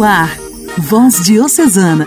No ar, Voz Diocesana,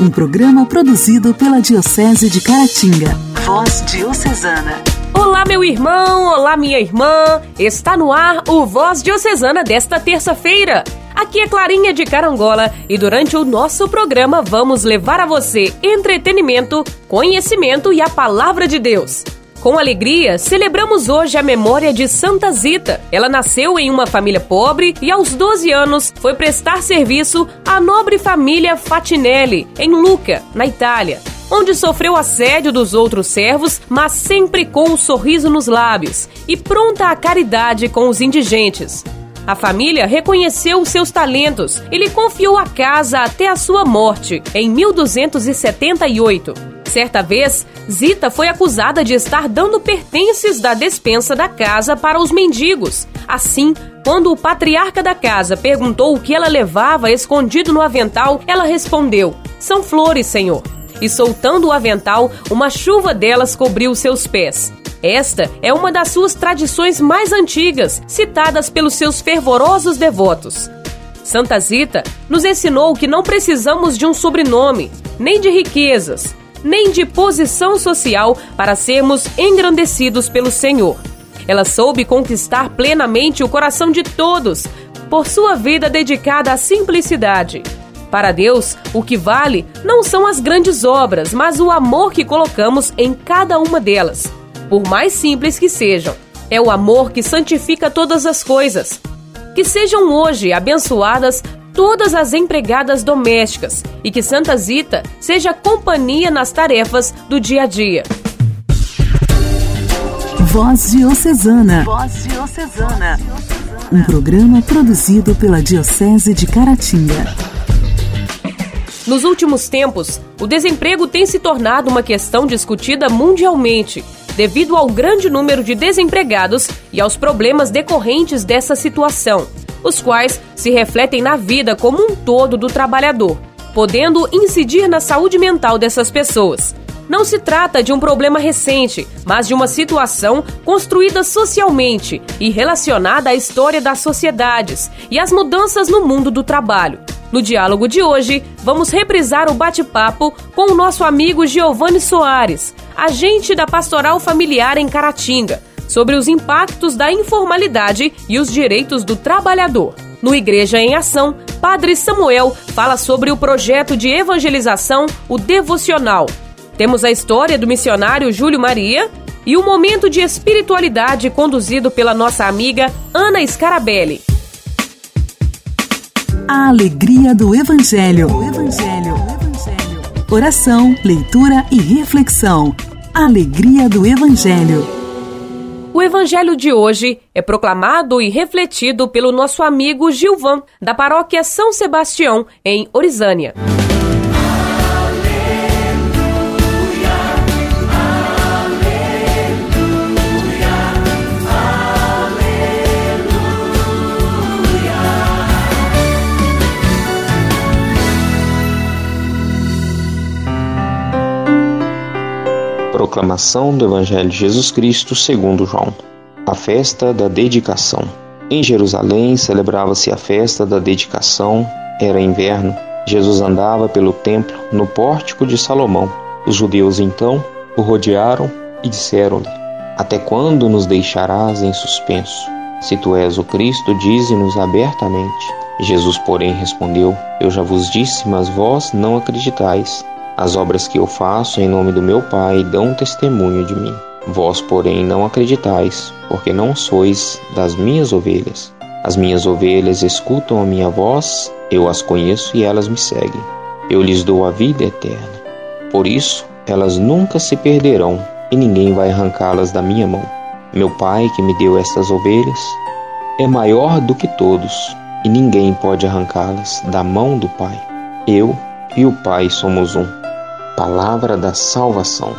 um programa produzido pela Diocese de Caratinga. Voz Diocesana. Olá, meu irmão, olá, minha irmã. Está no ar o Voz Diocesana desta terça-feira. Aqui é Clarinha de Carangola e durante o nosso programa vamos levar a você entretenimento, conhecimento e a palavra de Deus. Com alegria, celebramos hoje a memória de Santa Zita. Ela nasceu em uma família pobre e, aos 12 anos, foi prestar serviço à nobre família Fatinelli, em Lucca, na Itália, onde sofreu assédio dos outros servos, mas sempre com um sorriso nos lábios e pronta à caridade com os indigentes. A família reconheceu seus talentos e lhe confiou a casa até a sua morte, em 1278. Certa vez, Zita foi acusada de estar dando pertences da despensa da casa para os mendigos. Assim, quando o patriarca da casa perguntou o que ela levava escondido no avental, ela respondeu: São flores, senhor. E soltando o avental, uma chuva delas cobriu seus pés. Esta é uma das suas tradições mais antigas, citadas pelos seus fervorosos devotos. Santa Zita nos ensinou que não precisamos de um sobrenome, nem de riquezas, nem de posição social para sermos engrandecidos pelo Senhor. Ela soube conquistar plenamente o coração de todos por sua vida dedicada à simplicidade. Para Deus, o que vale não são as grandes obras, mas o amor que colocamos em cada uma delas, por mais simples que sejam. É o amor que santifica todas as coisas. Que sejam hoje abençoadas todas as empregadas domésticas e que Santa Zita seja companhia nas tarefas do dia a dia. Voz Diocesana. Voz Diocesana. Um programa produzido pela Diocese de Caratinga. Nos últimos tempos, o desemprego tem se tornado uma questão discutida mundialmente, devido ao grande número de desempregados e aos problemas decorrentes dessa situação os quais se refletem na vida como um todo do trabalhador, podendo incidir na saúde mental dessas pessoas. Não se trata de um problema recente, mas de uma situação construída socialmente e relacionada à história das sociedades e às mudanças no mundo do trabalho. No diálogo de hoje, vamos reprisar o bate-papo com o nosso amigo Giovanni Soares, agente da Pastoral Familiar em Caratinga sobre os impactos da informalidade e os direitos do trabalhador. No Igreja em Ação, Padre Samuel fala sobre o projeto de evangelização, o Devocional. Temos a história do missionário Júlio Maria e o momento de espiritualidade conduzido pela nossa amiga Ana Scarabelli. A alegria do Evangelho. Evangelho. Evangelho. Oração, leitura e reflexão. Alegria do Evangelho. O evangelho de hoje é proclamado e refletido pelo nosso amigo Gilvan, da paróquia São Sebastião, em Orizânia. Proclamação do Evangelho de Jesus Cristo segundo João. A festa da dedicação. Em Jerusalém celebrava-se a festa da dedicação. Era inverno. Jesus andava pelo templo no pórtico de Salomão. Os judeus então o rodearam e disseram-lhe: Até quando nos deixarás em suspenso? Se tu és o Cristo, dize-nos abertamente. Jesus, porém, respondeu: Eu já vos disse, mas vós não acreditais. As obras que eu faço em nome do meu Pai dão testemunho de mim. Vós, porém, não acreditais, porque não sois das minhas ovelhas. As minhas ovelhas escutam a minha voz, eu as conheço e elas me seguem. Eu lhes dou a vida eterna. Por isso, elas nunca se perderão e ninguém vai arrancá-las da minha mão. Meu Pai, que me deu estas ovelhas, é maior do que todos e ninguém pode arrancá-las da mão do Pai. Eu e o Pai somos um. Palavra da Salvação.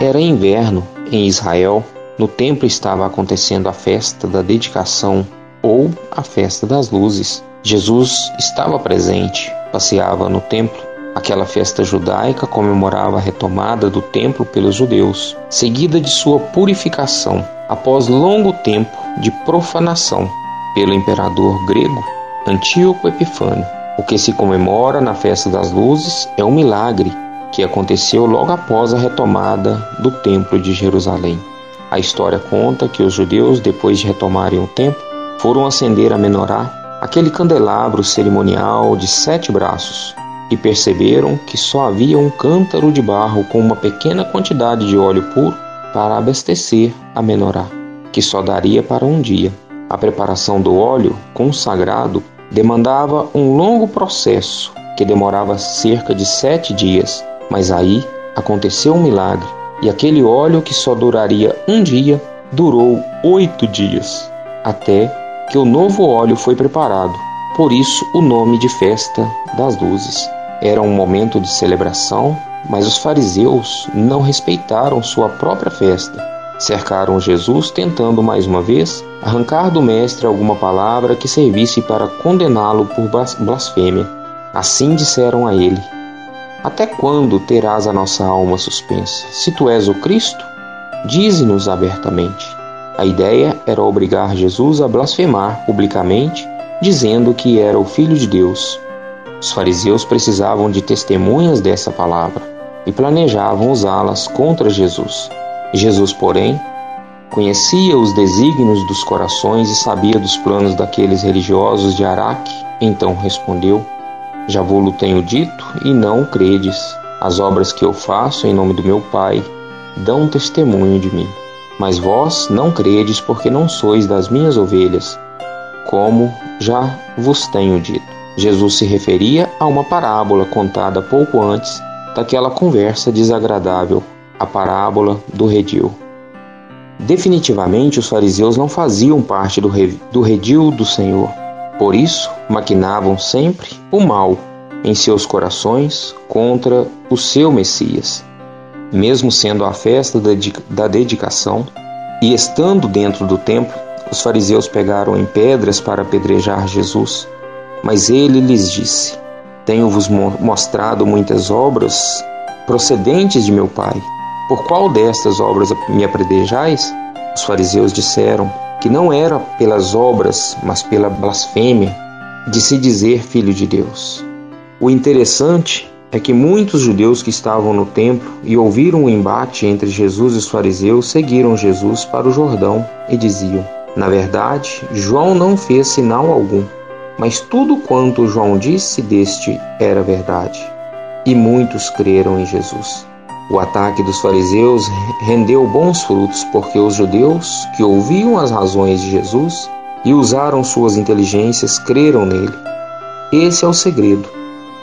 Era inverno em Israel. No templo estava acontecendo a festa da dedicação ou a festa das luzes. Jesus estava presente, passeava no templo. Aquela festa judaica comemorava a retomada do templo pelos judeus, seguida de sua purificação após longo tempo de profanação pelo imperador grego Antíoco Epifânio. O que se comemora na festa das luzes é um milagre que aconteceu logo após a retomada do Templo de Jerusalém. A história conta que os judeus, depois de retomarem o templo, foram acender a menorá, aquele candelabro cerimonial de sete braços, e perceberam que só havia um cântaro de barro com uma pequena quantidade de óleo puro para abastecer a menorá, que só daria para um dia. A preparação do óleo consagrado demandava um longo processo que demorava cerca de sete dias, mas aí aconteceu um milagre e aquele óleo que só duraria um dia durou oito dias, até que o novo óleo foi preparado. Por isso, o nome de Festa das Luzes. Era um momento de celebração, mas os fariseus não respeitaram sua própria festa. Cercaram Jesus, tentando mais uma vez arrancar do Mestre alguma palavra que servisse para condená-lo por blasfêmia. Assim disseram a ele: Até quando terás a nossa alma suspensa? Se tu és o Cristo, dize-nos abertamente. A ideia era obrigar Jesus a blasfemar publicamente, dizendo que era o Filho de Deus. Os fariseus precisavam de testemunhas dessa palavra e planejavam usá-las contra Jesus. Jesus, porém, conhecia os desígnios dos corações e sabia dos planos daqueles religiosos de Araque, então respondeu: Já vou-lo tenho dito e não credes. As obras que eu faço em nome do meu Pai dão testemunho de mim. Mas vós não credes porque não sois das minhas ovelhas, como já vos tenho dito. Jesus se referia a uma parábola contada pouco antes daquela conversa desagradável, a parábola do redil. Definitivamente, os fariseus não faziam parte do, re, do redil do Senhor. Por isso, maquinavam sempre o mal em seus corações contra o seu Messias. Mesmo sendo a festa da dedicação e estando dentro do templo, os fariseus pegaram em pedras para apedrejar Jesus. Mas ele lhes disse: Tenho-vos mostrado muitas obras procedentes de meu Pai. Por qual destas obras me apredejais? Os fariseus disseram que não era pelas obras, mas pela blasfêmia de se dizer filho de Deus. O interessante é que muitos judeus que estavam no templo e ouviram o embate entre Jesus e os fariseus seguiram Jesus para o Jordão e diziam: Na verdade, João não fez sinal algum mas tudo quanto João disse deste era verdade. E muitos creram em Jesus. O ataque dos fariseus rendeu bons frutos, porque os judeus que ouviam as razões de Jesus e usaram suas inteligências creram nele. Esse é o segredo: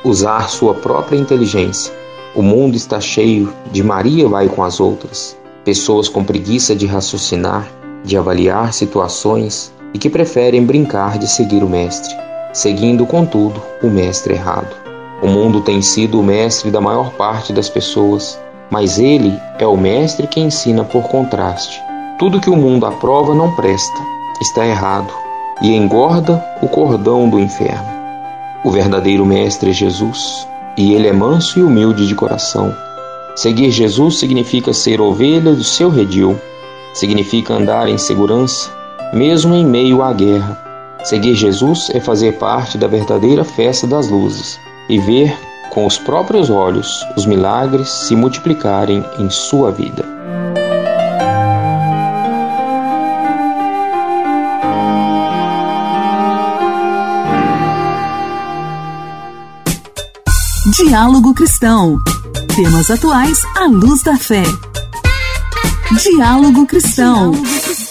usar sua própria inteligência. O mundo está cheio de Maria vai com as outras, pessoas com preguiça de raciocinar, de avaliar situações e que preferem brincar de seguir o Mestre seguindo, contudo, o mestre errado. O mundo tem sido o mestre da maior parte das pessoas, mas ele é o mestre que ensina por contraste. Tudo que o mundo aprova não presta, está errado e engorda o cordão do inferno. O verdadeiro mestre é Jesus, e ele é manso e humilde de coração. Seguir Jesus significa ser ovelha do seu redil, significa andar em segurança, mesmo em meio à guerra Seguir Jesus é fazer parte da verdadeira festa das luzes e ver com os próprios olhos os milagres se multiplicarem em sua vida. Diálogo Cristão. Temas atuais à luz da fé. Diálogo Cristão. Diálogo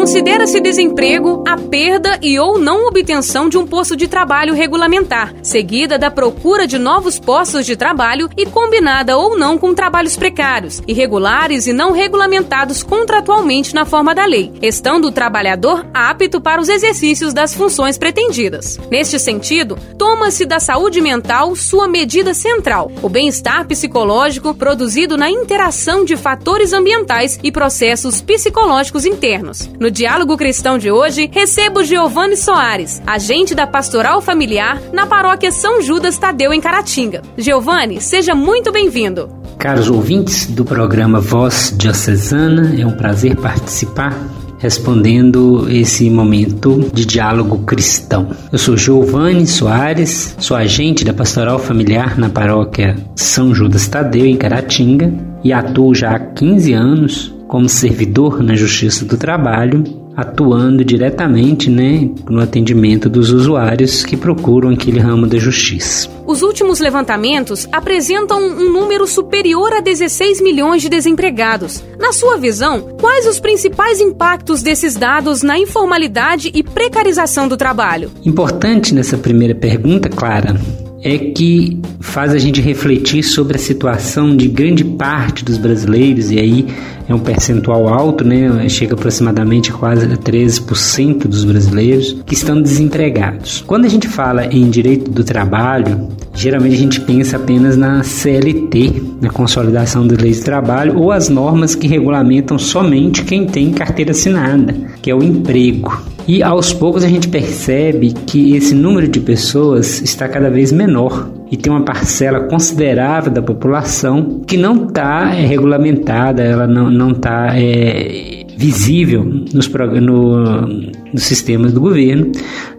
Considera-se desemprego a perda e ou não obtenção de um posto de trabalho regulamentar, seguida da procura de novos postos de trabalho e combinada ou não com trabalhos precários, irregulares e não regulamentados contratualmente na forma da lei, estando o trabalhador apto para os exercícios das funções pretendidas. Neste sentido, toma-se da saúde mental sua medida central, o bem-estar psicológico produzido na interação de fatores ambientais e processos psicológicos internos. No no Diálogo Cristão de hoje, recebo Giovanni Soares, agente da Pastoral Familiar na paróquia São Judas Tadeu, em Caratinga. Giovanni, seja muito bem-vindo. Caros ouvintes do programa Voz Diocesana, é um prazer participar respondendo esse momento de diálogo cristão. Eu sou Giovanni Soares, sou agente da Pastoral Familiar na paróquia São Judas Tadeu, em Caratinga, e atuo já há 15 anos como servidor na Justiça do Trabalho atuando diretamente né, no atendimento dos usuários que procuram aquele ramo da justiça. Os últimos levantamentos apresentam um número superior a 16 milhões de desempregados. Na sua visão, quais os principais impactos desses dados na informalidade e precarização do trabalho? Importante nessa primeira pergunta, Clara, é que faz a gente refletir sobre a situação de grande parte dos brasileiros, e aí é um percentual alto, né? chega aproximadamente quase a 13% dos brasileiros que estão desempregados. Quando a gente fala em direito do trabalho, geralmente a gente pensa apenas na CLT, na consolidação das leis de trabalho, ou as normas que regulamentam somente quem tem carteira assinada, que é o emprego. E aos poucos a gente percebe que esse número de pessoas está cada vez menor e tem uma parcela considerável da população que não está é, regulamentada, ela não está é, visível nos, no, nos sistemas do governo,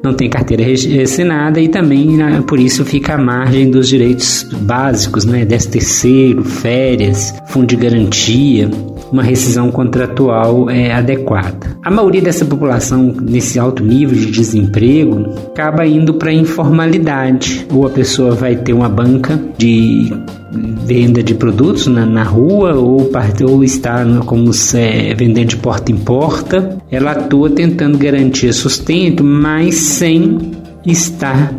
não tem carteira assinada e também né, por isso fica à margem dos direitos básicos, né, 10 terceiro, férias, fundo de garantia, uma rescisão contratual é, adequada. A maioria dessa população nesse alto nível de desemprego acaba indo para a informalidade, ou a pessoa vai ter uma banca de venda de produtos na, na rua ou, ou está como é, vendendo de porta em porta. Ela atua tentando garantir sustento, mas sem estar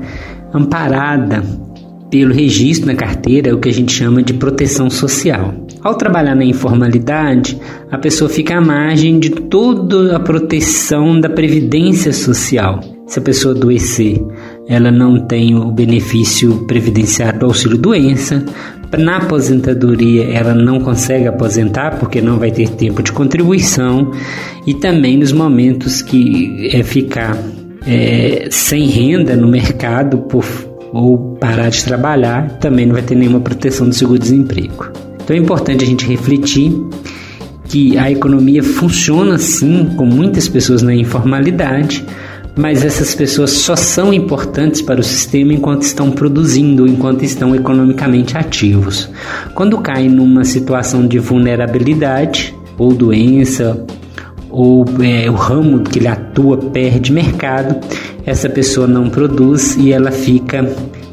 amparada pelo registro na carteira, o que a gente chama de proteção social. Ao trabalhar na informalidade, a pessoa fica à margem de toda a proteção da previdência social. Se a pessoa adoecer, ela não tem o benefício previdenciário do auxílio doença. Na aposentadoria, ela não consegue aposentar porque não vai ter tempo de contribuição. E também nos momentos que é ficar é, sem renda no mercado por, ou parar de trabalhar, também não vai ter nenhuma proteção do seguro-desemprego. Então é importante a gente refletir que a economia funciona sim com muitas pessoas na informalidade, mas essas pessoas só são importantes para o sistema enquanto estão produzindo, enquanto estão economicamente ativos. Quando cai numa situação de vulnerabilidade ou doença ou é, o ramo que ele atua perde mercado, essa pessoa não produz e ela fica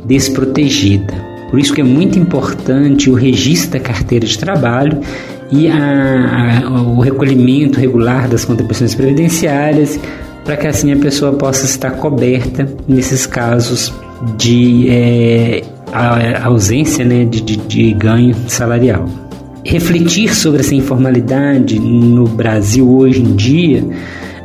desprotegida. Por isso que é muito importante o registro da carteira de trabalho e a, a, o recolhimento regular das contribuições previdenciárias, para que assim a pessoa possa estar coberta nesses casos de é, a, ausência né, de, de, de ganho salarial. Refletir sobre essa informalidade no Brasil hoje em dia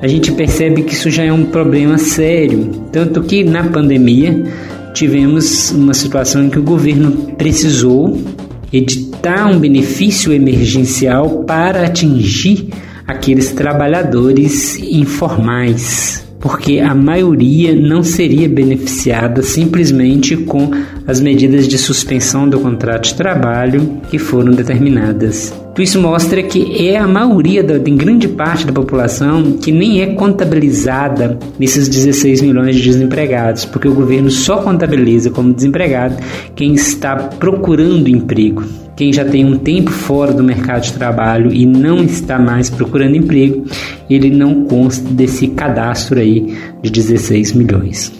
a gente percebe que isso já é um problema sério. Tanto que na pandemia tivemos uma situação em que o governo precisou editar um benefício emergencial para atingir aqueles trabalhadores informais porque a maioria não seria beneficiada simplesmente com as medidas de suspensão do contrato de trabalho que foram determinadas. Isso mostra que é a maioria, da, em grande parte da população, que nem é contabilizada nesses 16 milhões de desempregados, porque o governo só contabiliza como desempregado quem está procurando emprego. Quem já tem um tempo fora do mercado de trabalho e não está mais procurando emprego, ele não consta desse cadastro aí de 16 milhões.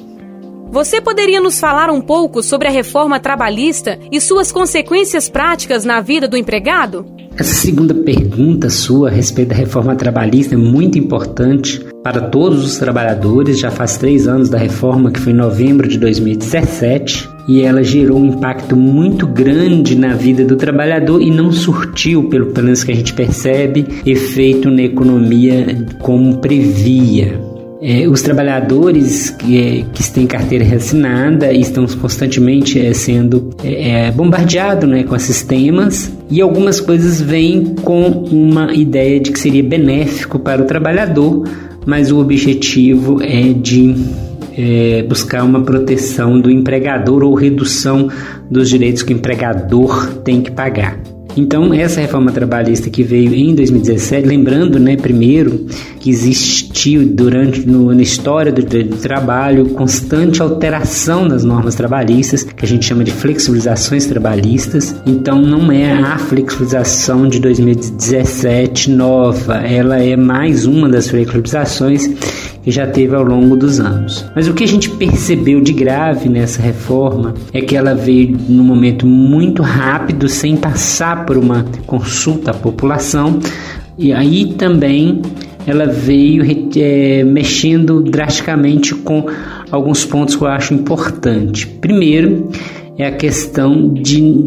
Você poderia nos falar um pouco sobre a reforma trabalhista e suas consequências práticas na vida do empregado? Essa segunda pergunta sua a respeito da reforma trabalhista é muito importante para todos os trabalhadores. Já faz três anos da reforma, que foi em novembro de 2017 e ela gerou um impacto muito grande na vida do trabalhador e não surtiu, pelo menos que a gente percebe, efeito na economia como previa. É, os trabalhadores que, é, que têm carteira assinada estão constantemente é, sendo é, é bombardeados né, com esses temas e algumas coisas vêm com uma ideia de que seria benéfico para o trabalhador, mas o objetivo é de é, buscar uma proteção do empregador ou redução dos direitos que o empregador tem que pagar. Então, essa reforma trabalhista que veio em 2017, lembrando, né, primeiro, que existiu durante no, na história do, do trabalho constante alteração das normas trabalhistas, que a gente chama de flexibilizações trabalhistas. Então, não é a flexibilização de 2017 nova, ela é mais uma das flexibilizações que já teve ao longo dos anos. Mas o que a gente percebeu de grave nessa reforma é que ela veio num momento muito rápido, sem passar por uma consulta à população, e aí também ela veio é, mexendo drasticamente com alguns pontos que eu acho importante. Primeiro é a questão de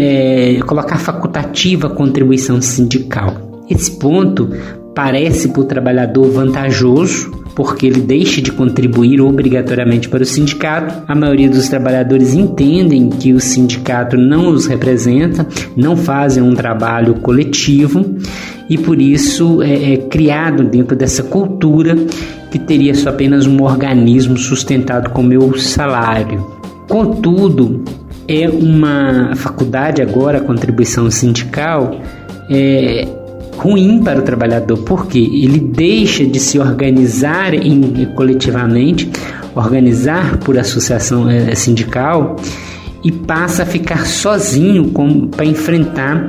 é, colocar facultativa a contribuição sindical. Esse ponto parece para o trabalhador vantajoso, porque ele deixa de contribuir obrigatoriamente para o sindicato. A maioria dos trabalhadores entendem que o sindicato não os representa, não fazem um trabalho coletivo e por isso é, é criado dentro dessa cultura que teria só apenas um organismo sustentado com meu salário. Contudo, é uma faculdade agora, a contribuição sindical, é, ruim para o trabalhador, porque ele deixa de se organizar em, coletivamente, organizar por associação é, sindical e passa a ficar sozinho para enfrentar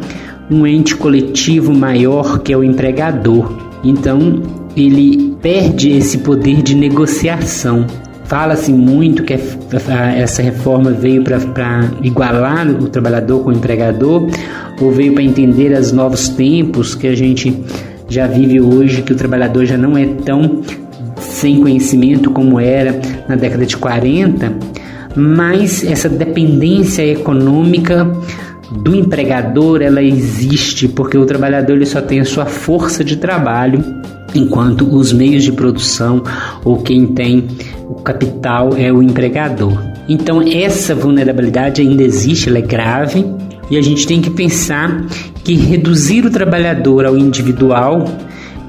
um ente coletivo maior que é o empregador. Então ele perde esse poder de negociação. Fala-se muito que essa reforma veio para igualar o trabalhador com o empregador, ou veio para entender os novos tempos que a gente já vive hoje, que o trabalhador já não é tão sem conhecimento como era na década de 40, mas essa dependência econômica do empregador ela existe porque o trabalhador ele só tem a sua força de trabalho enquanto os meios de produção ou quem tem o capital é o empregador. Então essa vulnerabilidade ainda existe, ela é grave e a gente tem que pensar que reduzir o trabalhador ao individual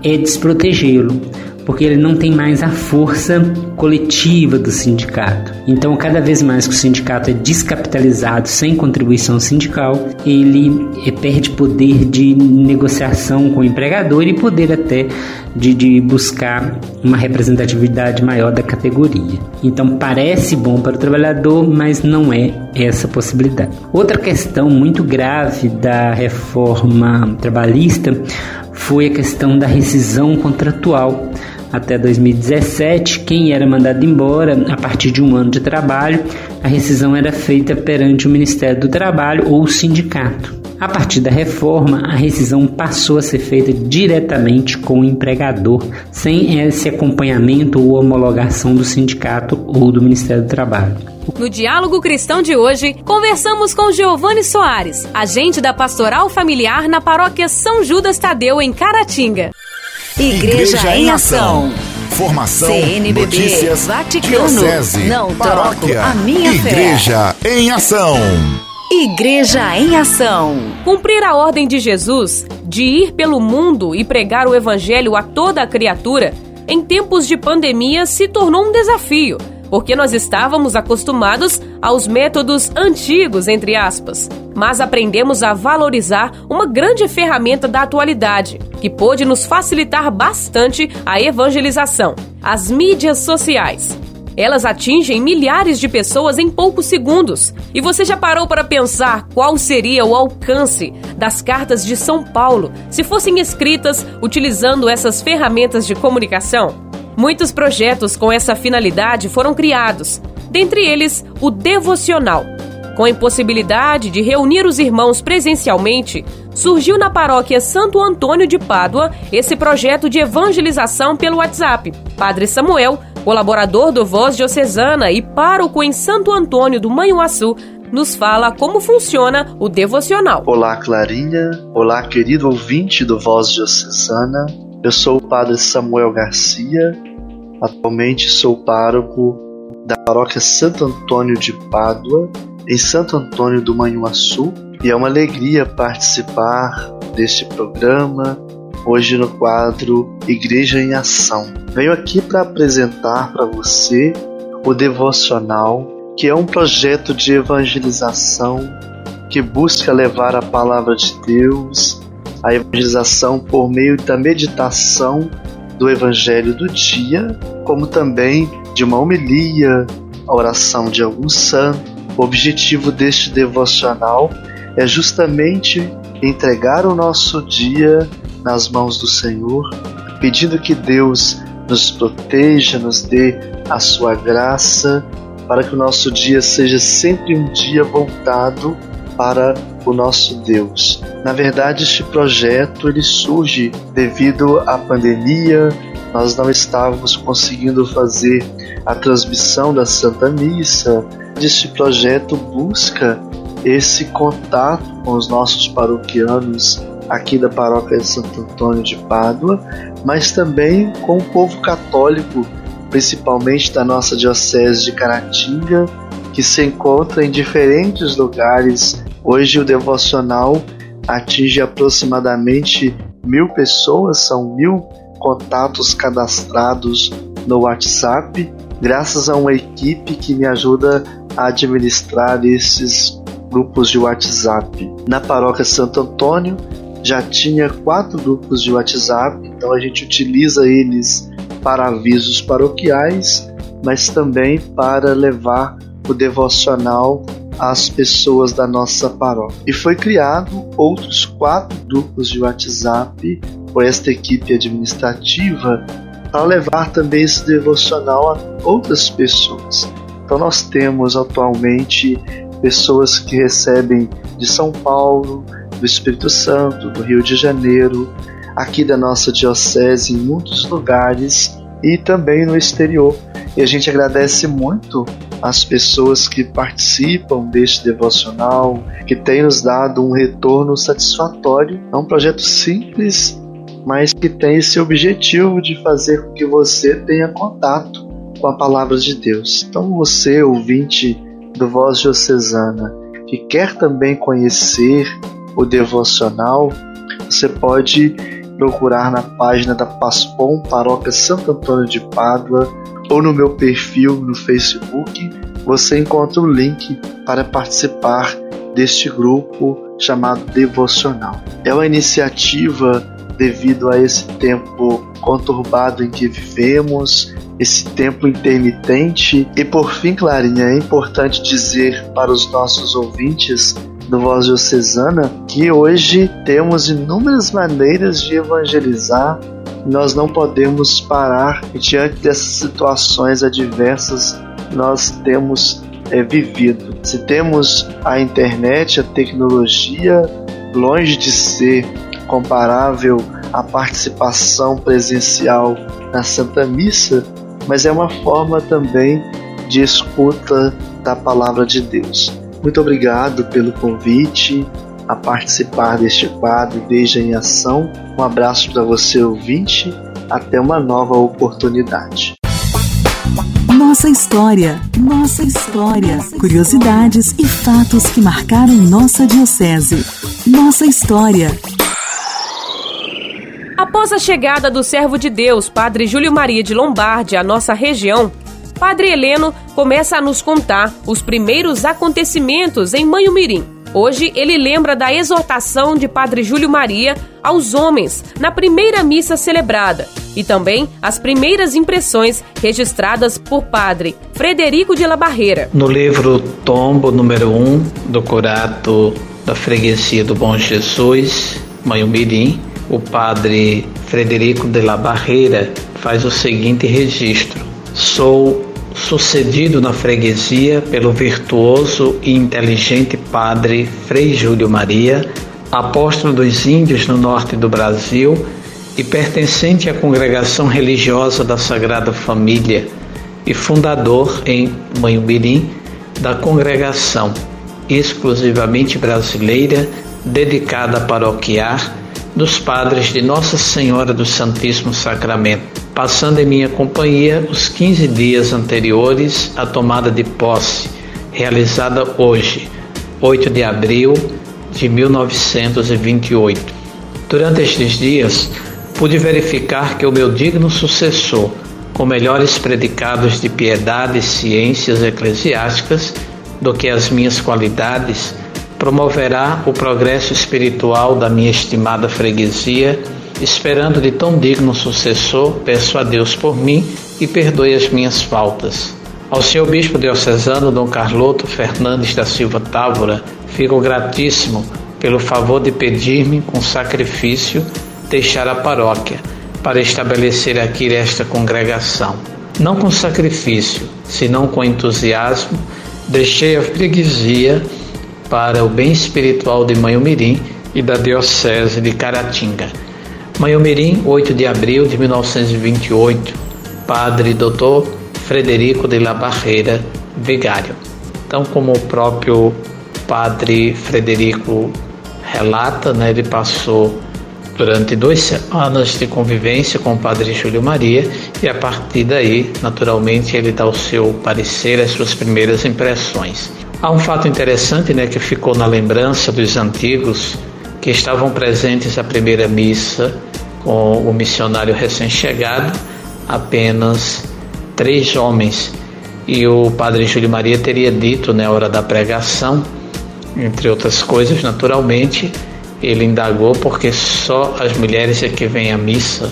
é desprotegê-lo, porque ele não tem mais a força coletiva do sindicato. Então, cada vez mais que o sindicato é descapitalizado, sem contribuição sindical, ele eh, perde poder de negociação com o empregador e poder até de, de buscar uma representatividade maior da categoria. Então, parece bom para o trabalhador, mas não é essa possibilidade. Outra questão muito grave da reforma trabalhista foi a questão da rescisão contratual até 2017, quem era mandado embora a partir de um ano de trabalho, a rescisão era feita perante o Ministério do Trabalho ou o sindicato. A partir da reforma, a rescisão passou a ser feita diretamente com o empregador, sem esse acompanhamento ou homologação do sindicato ou do Ministério do Trabalho. No Diálogo Cristão de hoje, conversamos com Giovanni Soares, agente da Pastoral Familiar na paróquia São Judas Tadeu, em Caratinga. Igreja, Igreja em Ação. Formação, CNBB, notícias, Vaticano, diocese, não paróquia, a minha Igreja fé. em Ação. Igreja em Ação. Cumprir a ordem de Jesus de ir pelo mundo e pregar o Evangelho a toda a criatura, em tempos de pandemia, se tornou um desafio porque nós estávamos acostumados aos métodos antigos, entre aspas, mas aprendemos a valorizar uma grande ferramenta da atualidade, que pôde nos facilitar bastante a evangelização: as mídias sociais. Elas atingem milhares de pessoas em poucos segundos. E você já parou para pensar qual seria o alcance das cartas de São Paulo se fossem escritas utilizando essas ferramentas de comunicação? Muitos projetos com essa finalidade foram criados, dentre eles o Devocional. Com a impossibilidade de reunir os irmãos presencialmente, surgiu na paróquia Santo Antônio de Pádua esse projeto de evangelização pelo WhatsApp. Padre Samuel, colaborador do Voz Diocesana e pároco em Santo Antônio do Manhuaçu, nos fala como funciona o devocional. Olá, Clarinha. Olá, querido ouvinte do Voz Diocesana. Eu sou o Padre Samuel Garcia Atualmente sou pároco da paróquia Santo Antônio de Pádua, em Santo Antônio do Manhuaçu, e é uma alegria participar deste programa, hoje no quadro Igreja em Ação. Venho aqui para apresentar para você o devocional, que é um projeto de evangelização que busca levar a palavra de Deus, a evangelização por meio da meditação do Evangelho do dia, como também de uma homilia, a oração de algum santo. O objetivo deste devocional é justamente entregar o nosso dia nas mãos do Senhor, pedindo que Deus nos proteja, nos dê a sua graça, para que o nosso dia seja sempre um dia voltado para o nosso Deus. Na verdade, este projeto ele surge devido à pandemia. Nós não estávamos conseguindo fazer a transmissão da Santa Missa. Este projeto busca esse contato com os nossos paroquianos aqui da paróquia de Santo Antônio de Pádua, mas também com o povo católico, principalmente da nossa diocese de Caratinga, que se encontra em diferentes lugares. Hoje o devocional atinge aproximadamente mil pessoas, são mil contatos cadastrados no WhatsApp, graças a uma equipe que me ajuda a administrar esses grupos de WhatsApp. Na paróquia Santo Antônio já tinha quatro grupos de WhatsApp, então a gente utiliza eles para avisos paroquiais, mas também para levar o devocional às pessoas da nossa paróquia. E foi criado outros quatro grupos de WhatsApp por esta equipe administrativa para levar também esse devocional a outras pessoas. Então nós temos atualmente pessoas que recebem de São Paulo, do Espírito Santo, do Rio de Janeiro, aqui da nossa diocese, em muitos lugares e também no exterior. E a gente agradece muito as pessoas que participam deste devocional, que têm nos dado um retorno satisfatório. É um projeto simples, mas que tem esse objetivo de fazer com que você tenha contato com a palavra de Deus. Então, você, ouvinte do Voz Diocesana, que quer também conhecer o devocional, você pode procurar na página da Paspom Paróquia Santo Antônio de Pádua ou no meu perfil no Facebook, você encontra o link para participar deste grupo chamado Devocional. É uma iniciativa devido a esse tempo conturbado em que vivemos, esse tempo intermitente. E por fim, Clarinha, é importante dizer para os nossos ouvintes do Voz Diocesana que hoje temos inúmeras maneiras de evangelizar. Nós não podemos parar diante dessas situações adversas nós temos é, vivido. Se temos a internet, a tecnologia, longe de ser comparável à participação presencial na Santa Missa, mas é uma forma também de escuta da palavra de Deus. Muito obrigado pelo convite a participar deste quadro Veja em Ação. Um abraço para você, ouvinte. Até uma nova oportunidade. Nossa história, nossa história. Curiosidades e fatos que marcaram nossa Diocese. Nossa história. Após a chegada do servo de Deus, Padre Júlio Maria de Lombardi, à nossa região, Padre Heleno começa a nos contar os primeiros acontecimentos em Manhumirim. Hoje ele lembra da exortação de Padre Júlio Maria aos homens na primeira missa celebrada e também as primeiras impressões registradas por Padre Frederico de la Barreira. No livro Tombo número 1 um, do Curato da Freguesia do Bom Jesus, Manhumirim, o Padre Frederico de la Barreira faz o seguinte registro: Sou sucedido na freguesia pelo virtuoso e inteligente padre Frei Júlio Maria, apóstolo dos índios no norte do Brasil e pertencente à congregação religiosa da Sagrada Família e fundador em Manhumirim da congregação exclusivamente brasileira dedicada a paroquiar dos padres de Nossa Senhora do Santíssimo Sacramento passando em minha companhia os 15 dias anteriores à tomada de posse, realizada hoje, 8 de abril de 1928. Durante estes dias, pude verificar que o meu digno sucessor, com melhores predicados de piedade e ciências eclesiásticas do que as minhas qualidades, promoverá o progresso espiritual da minha estimada freguesia, esperando de tão digno sucessor, peço a Deus por mim e perdoe as minhas faltas. Ao senhor bispo diocesano Dom Carloto Fernandes da Silva Távora, fico gratíssimo pelo favor de pedir-me com sacrifício deixar a paróquia para estabelecer aqui esta congregação. Não com sacrifício, senão com entusiasmo, deixei a freguesia para o bem espiritual de Manhumirim e da Diocese de Caratinga. Manhumirim, 8 de abril de 1928, Padre Dr. Frederico de la Barreira, vigário. Então, como o próprio Padre Frederico relata, né, ele passou durante dois anos de convivência com o padre Júlio Maria e a partir daí, naturalmente, ele dá o seu parecer, as suas primeiras impressões. Há um fato interessante né, que ficou na lembrança dos antigos que estavam presentes à primeira missa com o missionário recém-chegado, apenas três homens. E o padre Júlio Maria teria dito na né, hora da pregação, entre outras coisas, naturalmente, ele indagou porque só as mulheres é que vêm à missa,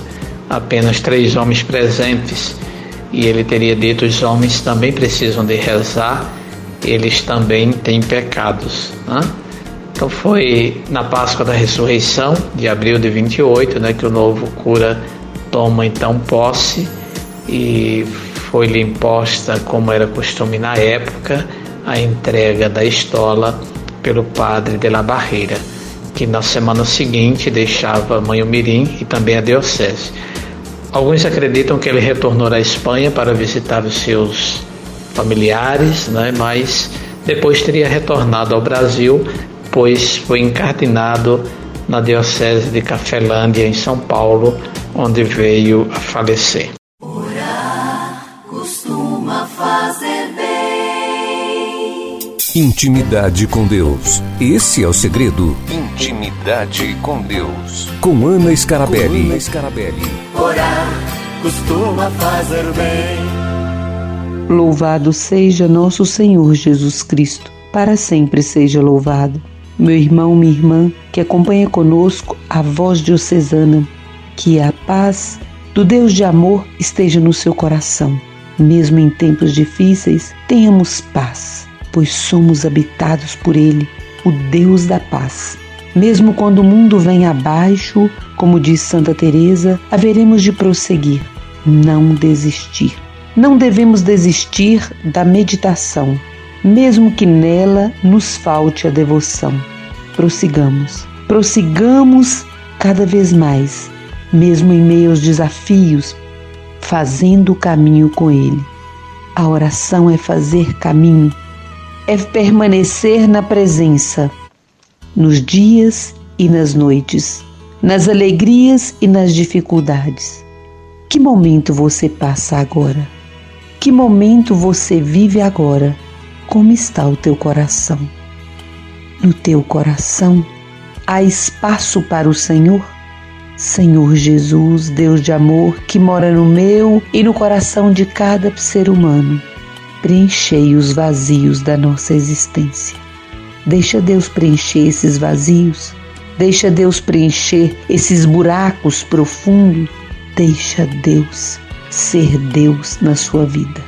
apenas três homens presentes. E ele teria dito: os homens também precisam de rezar, eles também têm pecados. Né? Então foi na Páscoa da Ressurreição, de abril de 28, né, que o novo cura toma então posse e foi-lhe imposta, como era costume na época, a entrega da estola pelo padre de la Barreira que na semana seguinte deixava Manhumirim e também a Diocese. Alguns acreditam que ele retornou à Espanha para visitar os seus familiares, né, mas depois teria retornado ao Brasil, pois foi encardinado na Diocese de Cafelândia, em São Paulo, onde veio a falecer. Orar costuma fazer bem. Intimidade com Deus. Esse é o segredo. Intimidade com Deus. Com Ana Scarabelli. Com Ana Scarabelli. Orar costuma fazer bem. Louvado seja nosso Senhor Jesus Cristo. Para sempre seja louvado. Meu irmão, minha irmã, que acompanha conosco a voz diocesana, que a paz do Deus de amor esteja no seu coração. Mesmo em tempos difíceis, tenhamos paz, pois somos habitados por Ele, o Deus da paz. Mesmo quando o mundo vem abaixo, como diz Santa Teresa, haveremos de prosseguir, não desistir. Não devemos desistir da meditação, mesmo que nela nos falte a devoção. Prossigamos, prossigamos cada vez mais, mesmo em meio aos desafios, fazendo o caminho com Ele. A oração é fazer caminho, é permanecer na presença nos dias e nas noites, nas alegrias e nas dificuldades. Que momento você passa agora? Que momento você vive agora? Como está o teu coração? No teu coração há espaço para o Senhor? Senhor Jesus, Deus de amor, que mora no meu e no coração de cada ser humano, preenchei os vazios da nossa existência. Deixa Deus preencher esses vazios. Deixa Deus preencher esses buracos profundos. Deixa Deus ser Deus na sua vida.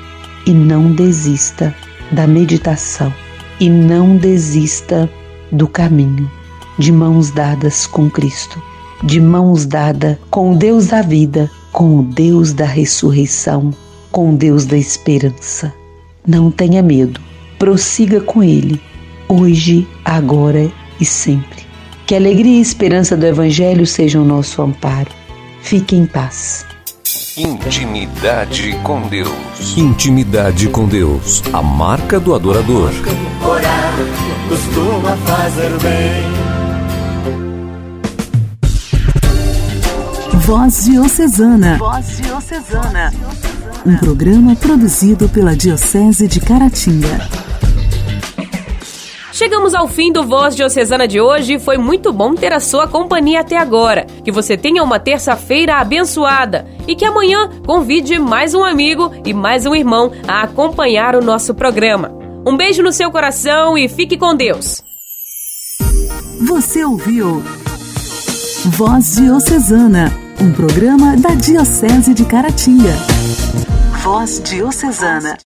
E não desista da meditação. E não desista do caminho. De mãos dadas com Cristo. De mãos dadas com o Deus da vida. Com o Deus da ressurreição. Com o Deus da esperança. Não tenha medo. Prossiga com Ele hoje, agora e sempre. Que a alegria e esperança do Evangelho sejam nosso amparo. Fique em paz. Intimidade com Deus. Intimidade com Deus. A marca do adorador. Orar costuma fazer bem. Voz Diocesana. Voz Diocesana. Um programa produzido pela Diocese de Caratinga. Chegamos ao fim do Voz Diocesana de hoje e foi muito bom ter a sua companhia até agora. Que você tenha uma terça-feira abençoada e que amanhã convide mais um amigo e mais um irmão a acompanhar o nosso programa. Um beijo no seu coração e fique com Deus. Você ouviu Voz Diocesana, um programa da Diocese de Caratinga. Voz Diocesana.